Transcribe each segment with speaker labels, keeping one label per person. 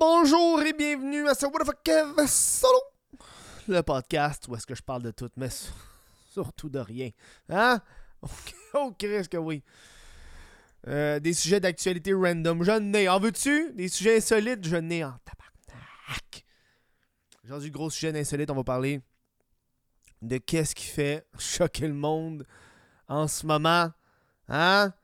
Speaker 1: bonjour et bienvenue à ce What Solo, le podcast où est-ce que je parle de tout, mais surtout de rien. Hein? Oh, Chris, que oui. Euh, des sujets d'actualité random. Je n'ai. En veux-tu? Des sujets insolites, je n'ai en tabarnak. Aujourd'hui, gros sujet d'insolite, on va parler de qu'est-ce qui fait choquer le monde en ce moment. Hein?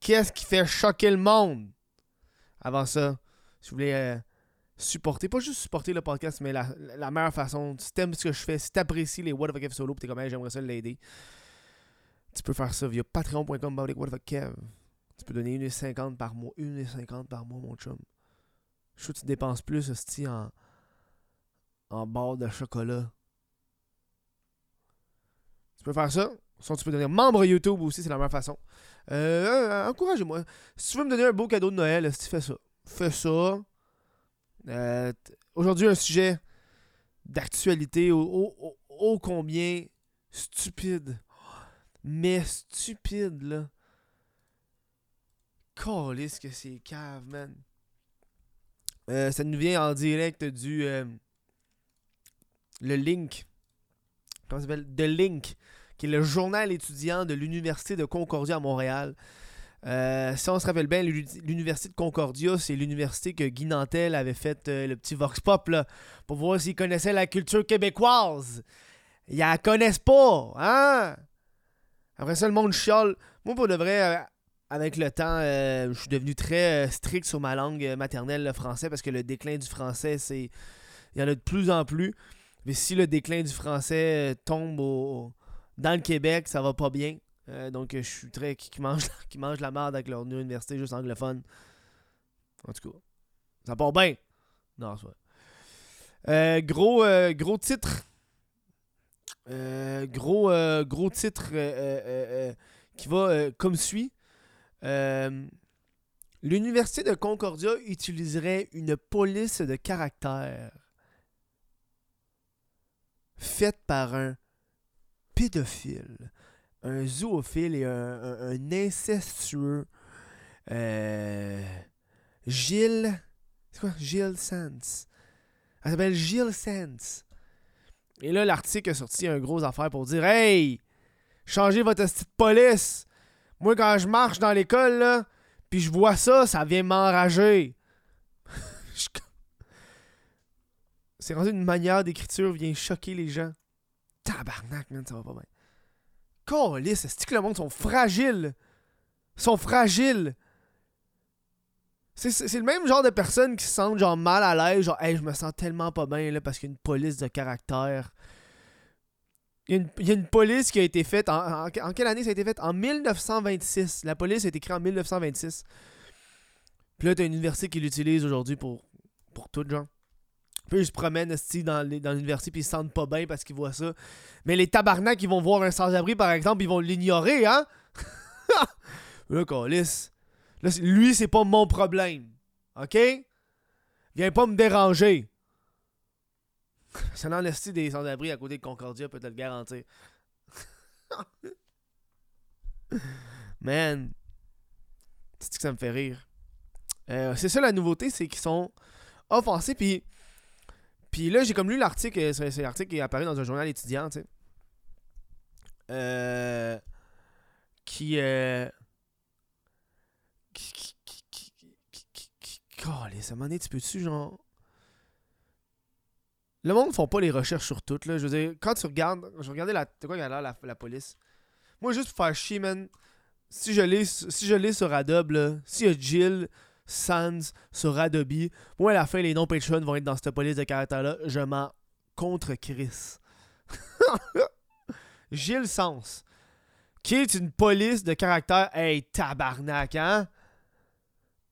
Speaker 1: Qu'est-ce qui fait choquer le monde? Avant ça, si vous voulez euh, supporter, pas juste supporter le podcast, mais la, meilleure façon, si t'aimes ce que je fais, si t'apprécies les What the Kev solo, pis t'es comme, j'aimerais ça l'aider, tu peux faire ça via patreon.com, What the Kev. Tu peux donner 1,50$ par mois, 1,50$ par mois, mon chum. Je sais que tu dépenses plus, hostie, en, en barre de chocolat. Tu peux faire ça. Sinon, tu peux devenir membre YouTube aussi, c'est la meilleure façon. Euh, encouragez-moi. Si tu veux me donner un beau cadeau de Noël, si fais ça. Fais ça. Euh, aujourd'hui, un sujet d'actualité ô, combien stupide. Mais stupide, là. Calisse que c'est cave, man. Euh, ça nous vient en direct du. Euh, le Link. Comment ça s'appelle? The Link, qui est le journal étudiant de l'Université de Concordia à Montréal. Euh, si on se rappelle bien, l'université de Concordia, c'est l'université que Guy Nantel avait fait euh, le petit vox pop pour voir s'il connaissait la culture québécoise. Ils la connaissent pas, hein? Après ça, le monde chiale. Moi, pour de vrai, euh, avec le temps, je suis devenu très strict sur ma langue maternelle, le français, parce que le déclin du français, c'est. Il y en a de plus en plus. Mais si le déclin du français tombe dans le Québec, ça va pas bien. Euh, donc, je suis très. qui, mange, qui mange la merde avec leur université juste anglophone. En tout cas, ça part bien. Non, c'est. Euh, gros, euh, gros titre. gros, gros titre qui va comme suit. L'Université de Concordia utiliserait une police de caractère faite par un pédophile un zoophile et un, incestueux euh, Gilles. C'est quoi? Gilles Sands. Elle s'appelle Gilles Sands. Et là, l'article a sorti un gros affaire pour dire Hey, changez votre petite police. Moi, quand je marche dans l'école, là, puis je vois ça, ça vient m'enrager. C'est rendu une manière d'écriture vient choquer les gens. Tabarnak, man, ça va pas bien. Calice, cest que le monde sont fragiles? Ils sont fragiles? C'est le même genre de personnes qui se sentent genre mal à l'aise, genre hey, je me sens tellement pas bien là parce qu'il y a une police de caractère. Il y, a une, police qui a été faite en, en, quelle année ça a été fait? En 1926. La police a été créée en 1926. Puis là, t'as une université qui l'utilise aujourd'hui pour, pour tout, genre. Ils se promènent dans, dans l'université puis ils se sentent pas bien parce qu'ils voient ça. Mais les tabarnaks qui vont voir un sans-abri, par exemple, ils vont l'ignorer, hein? là, Calis. Là, lui, c'est pas mon problème. OK? Viens pas me déranger. Ça n'en est des sans-abri à côté de Concordia, peut te le garantir. Man. C'est que ça me fait rire? Euh, c'est ça la nouveauté, c'est qu'ils sont offensés, puis puis là, j'ai comme lu l'article, euh, c'est l'article qui est apparu dans un journal étudiant, tu sais. Euh, qui, euh, qui, qui, qui, qui, qui, qui, qui, donné, tu peux-tu, genre... Le monde ne font pas les recherches sur tout, là. Je veux dire, quand tu regardes... Je regardais la... quoi qu'il y a là, la, police? Moi, juste pour faire chier, man, si je l'ai si sur Adobe, là, s'il y a Jill Sans sur Adobe. Moi, à la fin, les noms Patreon vont être dans cette police de caractère-là. Je m'en contre Chris. Gilles Sens. Qui est une police de caractère? Hey, tabarnak, hein?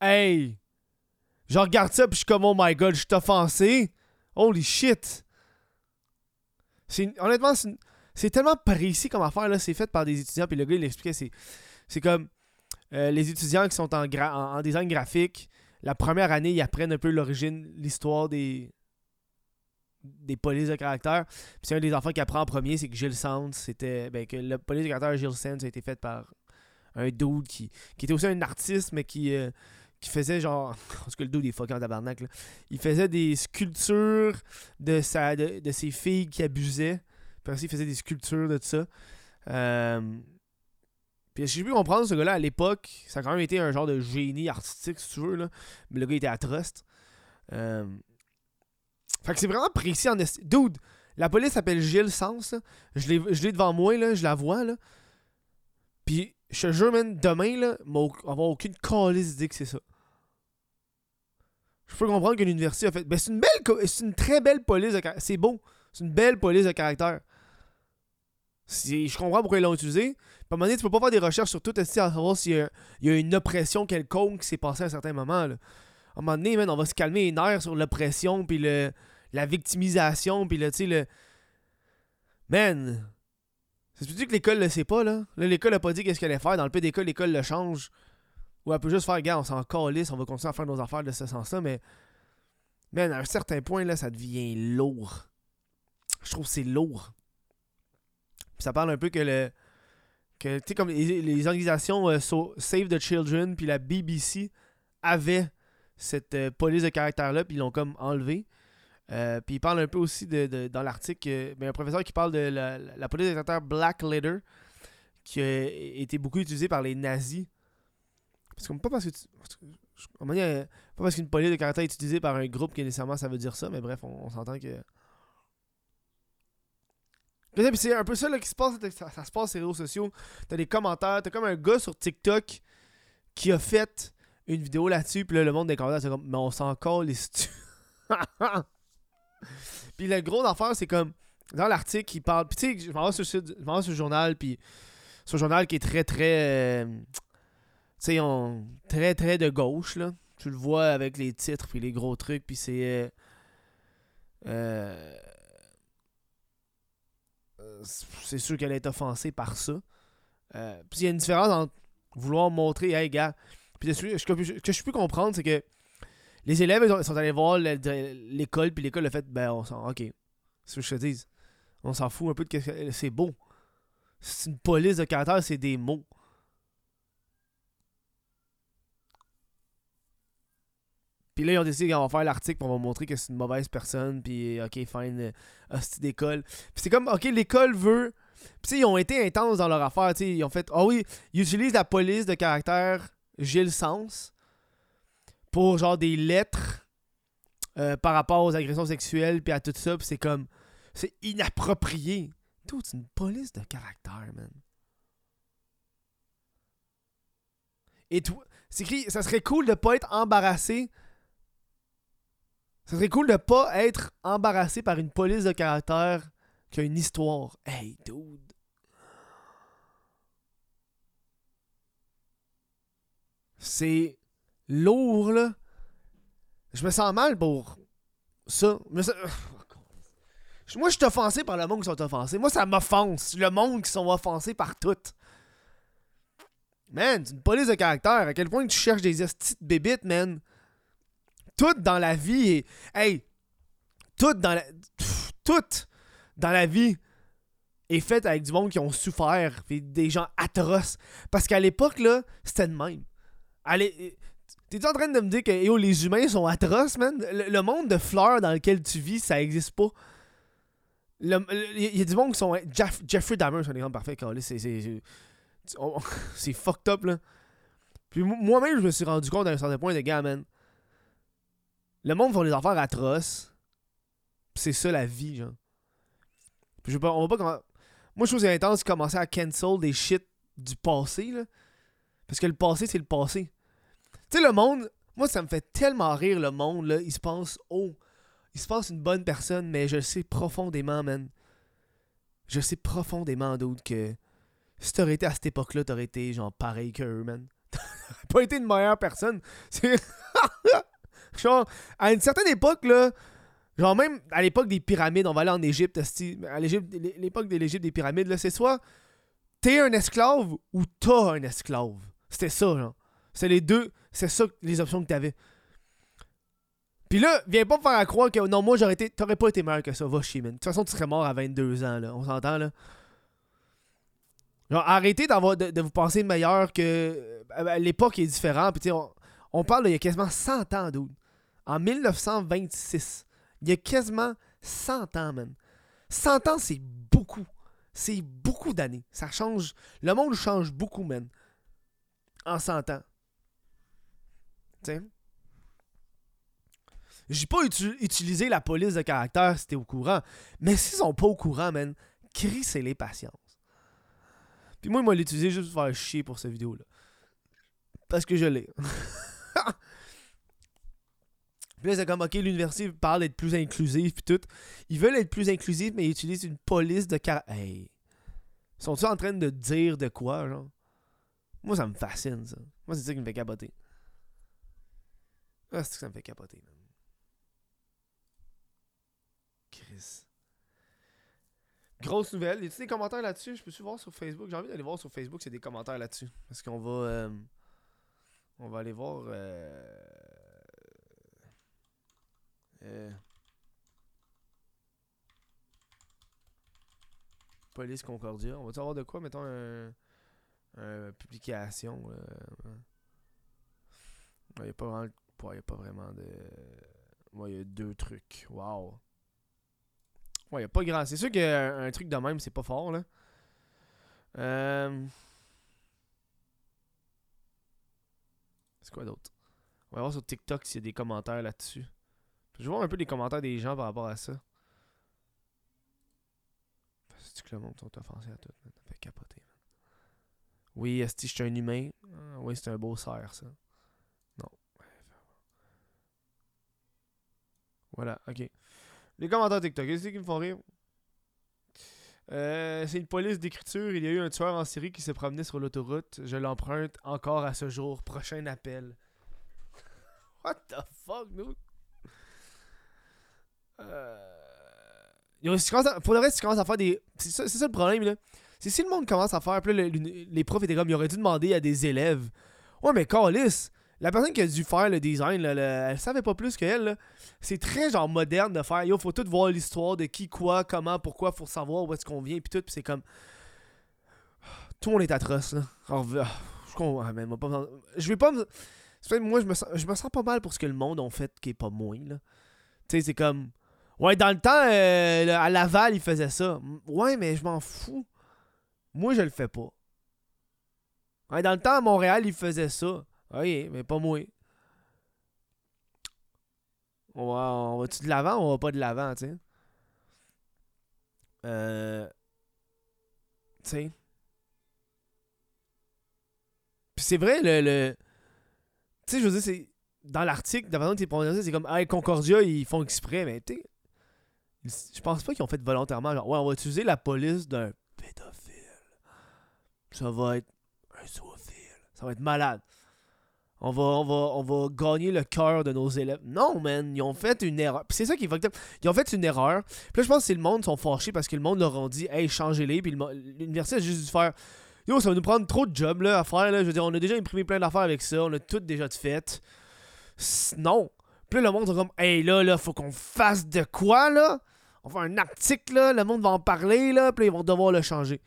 Speaker 1: Hey! Je regarde ça puis je suis comme, oh my god, je suis offensé. Holy shit! Honnêtement, c'est tellement précis comme affaire, là. C'est fait par des étudiants. Puis le gars, il expliquait, c'est comme euh, les étudiants qui sont en, en, design graphique, la première année, ils apprennent un peu l'origine, l'histoire des des polices de caractère. Puis c'est un des enfants qui apprend en premier, c'est que Gilles Sands, c'était. Ben, que le police de caractère Gilles Sands a été fait par un dude qui, qui était aussi un artiste, mais qui, euh, qui faisait genre. Parce que le des fuckers en tabarnak, là. Il faisait des sculptures de, sa, de, de ses filles qui abusaient. Puis aussi, il faisait des sculptures de tout ça. Euh, puis j'ai pu comprendre ce gars-là à l'époque. Ça a quand même été un genre de génie artistique, si tu veux. Là. Mais le gars était trust. Euh, fait que c'est vraiment précis en esti- Dude, la police s'appelle Gilles Sens. là. Je l'ai devant moi, là, je la vois. Là. Puis je te jure, man, demain, là, m'a au- avoir aucune calice d'idée que c'est ça. Je peux comprendre que l'université a fait. Ben, c'est une belle. C'est une très belle police de caractère. C'est beau. C'est une belle police de caractère. C'est- Je comprends pourquoi ils l'ont utilisé. Puis à un moment donné, tu peux pas faire des recherches sur tout à savoir s'il y, a- il y a une oppression quelconque qui s'est passée à un certain moment. Là. À un moment donné, man, on va se calmer les nerfs sur l'oppression, puis le, la victimisation, puis le, tu sais, le... Man! C'est tu que l'école le sait pas, là? L'école a pas dit qu'est-ce qu'elle allait faire. Dans le cas, l'école le change. Ou elle peut juste faire, gars, on s'en calisse, on va continuer à faire nos affaires de ce sens-là, mais... Man, à un certain point, là, ça devient lourd. Je trouve que c'est lourd. Ça parle un peu que le... Que, tu sais, comme les, organisations euh, Save the Children, puis la BBC avaient cette euh, police de caractère-là, puis ils l'ont comme enlevé. Euh, puis il parle un peu aussi de, dans l'article, euh, ben, un professeur qui parle de la, police de caractère Black Letter, qui a été beaucoup utilisée par les nazis. Parce que pas parce que pas parce qu'une police de caractère est utilisée par un groupe que nécessairement ça veut dire ça, mais bref, on s'entend que. C'est- un peu ça là, qui se passe, ça, se passe sur les réseaux sociaux. T'as des commentaires, t'as comme un gars sur TikTok qui a fait une vidéo là-dessus, puis là, le monde des commentaires, c'est comme, mais on s'en colle les puis le gros d'affaire, c'est comme, dans l'article, il parle, puis tu sais, je m'en vais sur, le journal, puis sur le journal qui est très, très, euh, tu sais, on- très, très de gauche, là. Tu le vois avec les titres, puis les gros trucs, puis c'est... euh, euh, c'est sûr qu'elle est offensée par ça. Euh, puis il y a une différence entre vouloir montrer, hey gars, puis ce que, ce je- ce peux comprendre, c'est que les élèves sont allés voir l'école, puis l'école a fait, ben on s'en. Ok. C'est ce que je te dis. On s'en fout un peu de qu'est-ce que. C'est beau. C'est une police de caractère, c'est des mots. Puis là, ils ont décidé qu'on va faire l'article, va montrer que c'est une mauvaise personne, puis ok, fine, euh, hostie d'école. Puis c'est comme, ok, l'école veut. Puis ils ont été intenses dans leur affaire, tu sais, ils ont fait, ah oui, ils utilisent la police de caractère Gilles Sens pour genre des lettres euh, par rapport aux agressions sexuelles, puis à tout ça, puis c'est comme, c'est inapproprié. Tout, c'est une police de caractère, man. Et toi, c'est écrit, ça serait cool de pas être embarrassé. Ça serait cool de pas être embarrassé par une police de caractère qui a une histoire. Hey, dude. C'est lourd, là. Je me sens mal pour ça. Moi, je suis offensé par le monde qui sont offensés. Moi, ça m'offense. Le monde qui sont offensés par tout. Man, c'est une police de caractère. À quel point tu cherches des de bébites, man? Tout dans la vie est. Hey! Tout dans la. Tout dans la vie est fait avec du monde qui ont souffert. Puis des gens atroces. Parce qu'à l'époque, là, c'était de même. Allez. T'es-tu en train de me dire que yo, les humains sont atroces, man? Le, monde de fleurs dans lequel tu vis, ça existe pas. Il y, a du monde qui sont. Jeff- Jeffrey Dahmer, c'est un exemple parfait. C'est fucked up, là. Puis mo- moi-même, je me suis rendu compte à un certain point de gars, man. Le monde font des affaires atroces. C'est ça la vie, genre. Puis je pas, on va pas comment- Moi, je trouve que c'est intense de commencer à cancel des shit du passé, là. Parce que le passé, c'est le passé. Tu sais, le monde, moi, ça me fait tellement rire, le monde, là. Il se pense, oh, il se pense une bonne personne, mais je sais profondément, man. Je sais profondément, d'autres que si t'aurais été à cette époque-là, t'aurais été, genre, pareil qu'eux, man. T'aurais pas été une meilleure personne. C'est. Genre, à une certaine époque, là. Genre, même à l'époque des pyramides, on va aller en Égypte, à l'époque de l'Égypte des pyramides, là, c'est soit t'es un esclave ou t'as un esclave. C'était ça, genre. C'est les deux, c'est ça les options que t'avais. Puis là, viens pas me faire croire que non, moi j'aurais été. T'aurais pas été meilleur que ça, va chier, man. De toute façon, tu serais mort à 22 ans, là. On s'entend, là. Genre, arrêtez de, de vous penser meilleur que. euh, L'époque est différente, puis on, On parle d'il y a quasiment 100 ans, dude. En 1926. Il y a quasiment 100 ans, man. 100 ans, c'est beaucoup. C'est beaucoup d'années. Ça change. Le monde change beaucoup, man. En 100 ans. Tiens. J'ai pas utilisé la police de caractère si t'es au courant. Mais s'ils sont pas au courant, man, c'est les patience. Puis moi, moi, l'utiliser juste pour faire chier pour cette vidéo-là. Parce que je l'ai. Puis là, c'est ok, l'université parle d'être plus inclusif, puis tout. Ils veulent être plus inclusifs, mais ils utilisent une police de caractère. Hey! Sont-ils en train de dire de quoi, genre? Moi, ça me fascine, ça. Moi, c'est ça qui me fait capoter. Ah, c'est ça me fait capoter, man. Chris. Grosse nouvelle. Y a des commentaires là-dessus? Je peux-tu voir sur Facebook? J'ai envie d'aller voir sur Facebook a des commentaires là-dessus. Parce qu'on va. Euh, on va aller voir. Euh, euh, Police Concordia. On va savoir de quoi, mettons, un, publication. Il n'y a, pas vraiment de. il y a deux trucs. Waouh. Ouais, il a pas grand. C'est sûr qu'un truc de même, c'est pas fort, là. Euh... C'est quoi d'autre? On va voir sur TikTok s'il y a des commentaires là-dessus. Je voir un peu les commentaires des gens par rapport à ça. C'est que le monde sont offensés à tout, Ça fait capoter, Oui, est-ce que je suis un humain? Ah, oui, c'est un beau cerf, ça. Non. Voilà, ok. Les commentaires TikTok, qu'est-ce qui me font rire? Euh, c'est une police d'écriture. Il y a eu un tueur en série qui s'est promené sur l'autoroute. Je l'emprunte encore à ce jour. Prochain appel. What the fuck, nous? Euh... Pour le reste, tu commences à faire des. C'est ça, ça, le problème, là. C'est si le monde commence à faire. Puis les profs étaient comme. Ils auraient dû demander à des élèves. Ouais, mais Carlis, la personne qui a dû faire le design, elle savait pas plus qu'elle. C'est très genre moderne de faire. Yo, faut tout voir l'histoire de qui, quoi, comment, pourquoi, faut savoir où est-ce qu'on vient, puis tout. Puis c'est comme. Tout le monde est atroce, là. je Je vais pas me. Moi, je me, sens... je me sens pas mal pour ce que le monde a fait qui est pas moins, là. Tu sais, c'est comme. Ouais, dans le temps, euh, à Laval, ils faisaient ça. Ouais, mais je m'en fous. Moi, je le fais pas. Ouais, dans le temps, à Montréal, ils faisaient ça. Ok, mais pas moi. On va, on va-tu de l'avant ou on va pas de l'avant, tu sais? Euh. Tu sais? Puis c'est vrai, le. le... Tu sais, je veux dire, c'est. Dans l'article, de la façon que prononcé, c'est comme. Ah, Concordia, ils font exprès, mais tu Je pense pas qu'ils ont fait volontairement. Genre, ouais, on va utiliser la police d'un pédophile. Ça va être un zoophile. Ça va être malade on va, on va, on va gagner le cœur de nos élèves. Non, man, ils ont fait une erreur. c'est ça qui est Ils ont fait une erreur. Puis là, je pense que c'est le monde sont fâchés parce que le monde leur a dit, hey, changez-les. Puis l'université a juste dû faire, yo, ça va nous prendre trop de jobs là, à faire. Là. Je veux dire, on a déjà imprimé plein d'affaires avec ça. On a tout déjà fait. Non. Puis là, le monde sont comme, hey, là, là, faut qu'on fasse de quoi, là? On va faire un article, là. Le monde va en parler, là. Puis ils vont devoir le changer.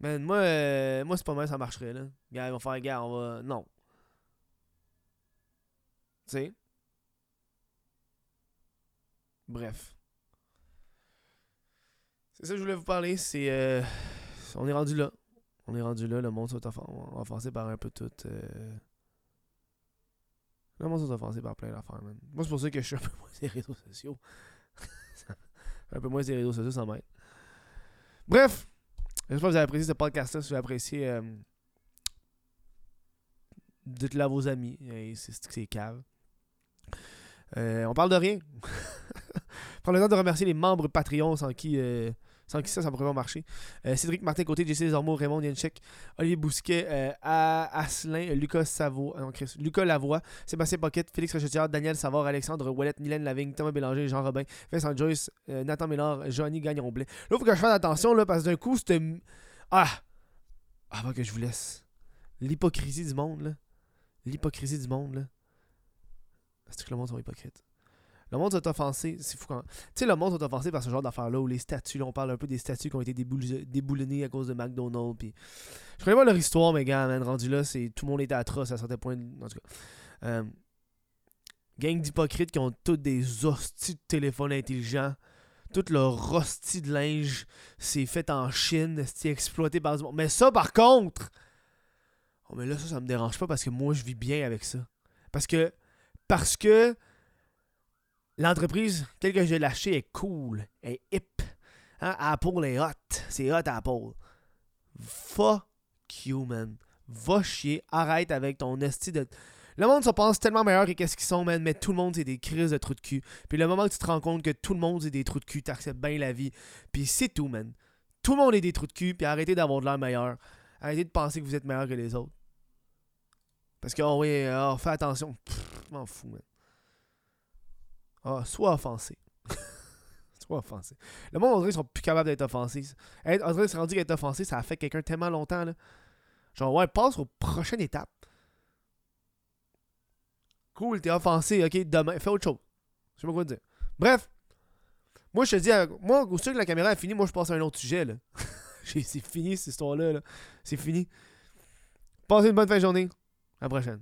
Speaker 1: Man, moi, euh, moi c'est pas mal, ça marcherait, là. Gars, ils vont faire, gars, on va. Non. Bref. C'est ça que je voulais vous parler. C'est. Euh, on est rendu là. On est rendu là. Le monde s'est offensé par un peu tout. Euh, le monde s'est offensé par plein d'affaires, man. Moi, c'est pour ça que je suis un peu moins des réseaux sociaux. Un peu moins des réseaux sociaux, ça m'aide. Bref. J'espère que vous avez apprécié ce podcast-là. Si vous avez apprécié. Euh, dites-le à vos amis. C'est cave. Euh, on parle de rien. Prends le temps de remercier les membres Patreon sans qui, euh, sans qui ça, ça pourrait pas marcher. Euh, Cédric Martin Côté, JC Desormeaux, Raymond Yenchek, Olivier Bousquet, Asselin, Lucas Savo, non, Lucas Lavoie, Sébastien Pocket, Félix Rochetière, Daniel Savard, Alexandre Ouellette, Mylène Lavigne, Thomas Bélanger, Jean Robin, Vincent Joyce, Nathan Ménard, Johnny Gagnon-Blais. Là, il faut que je fasse attention là, parce que d'un coup, c'était. Ah! Avant que je vous laisse. L'hypocrisie du monde, là. L'hypocrisie du monde, là. C'est que le monde sont hypocrites? Le monde s'est offensé. C'est fou quand. Tu sais, le monde s'est offensé par ce genre d'affaires-là où les statues, là, on parle un peu des statues qui ont été déboulonnées à cause de McDonald's. Puis... Je connais pas leur histoire, mais gars, man, rendu là, c'est tout le monde était atroce à certains points. En tout cas. Euh, gang d'hypocrites qui ont tous des hosties de téléphones intelligents. Tout leur hostie de linge, c'est fait en Chine, c'est exploité par du monde. Mais ça, par contre, oh, mais là, ça, ça me dérange pas parce que moi, je vis bien avec ça. Parce que, parce que l'entreprise telle que j'ai lâché est cool, est hip. Hein? Apple est hot. C'est hot, Apple. Fuck you, man. Va chier. Arrête avec ton esti de. Le monde se pense tellement meilleur que qu'est-ce qu'ils sont, man, mais tout le monde, c'est des crises de trous de cul. Puis le moment que tu te rends compte que tout le monde, c'est des trous de cul, t'acceptes bien la vie. Puis c'est tout, man. Tout le monde est des trous de cul, puis arrêtez d'avoir de l'air meilleur. Arrêtez de penser que vous êtes meilleur que les autres. Parce que, oh oui, oh, fais attention. Je m'en fous, man. Ah, sois offensé. sois offensé. Le monde, on dirait qu'ils sont plus capables d'être offensés. On dirait rendu qu'être offensé, ça a fait quelqu'un tellement longtemps, là. Genre, ouais, passe aux prochaines étapes. Cool, t'es offensé, ok, demain, fais autre chose. Je sais pas quoi te dire. Bref, moi je te dis, moi, au que la caméra est finie, moi je passe à un autre sujet, là. c'est fini cette histoire-là, -là, c'est fini. Passez une bonne fin de journée. À la prochaine.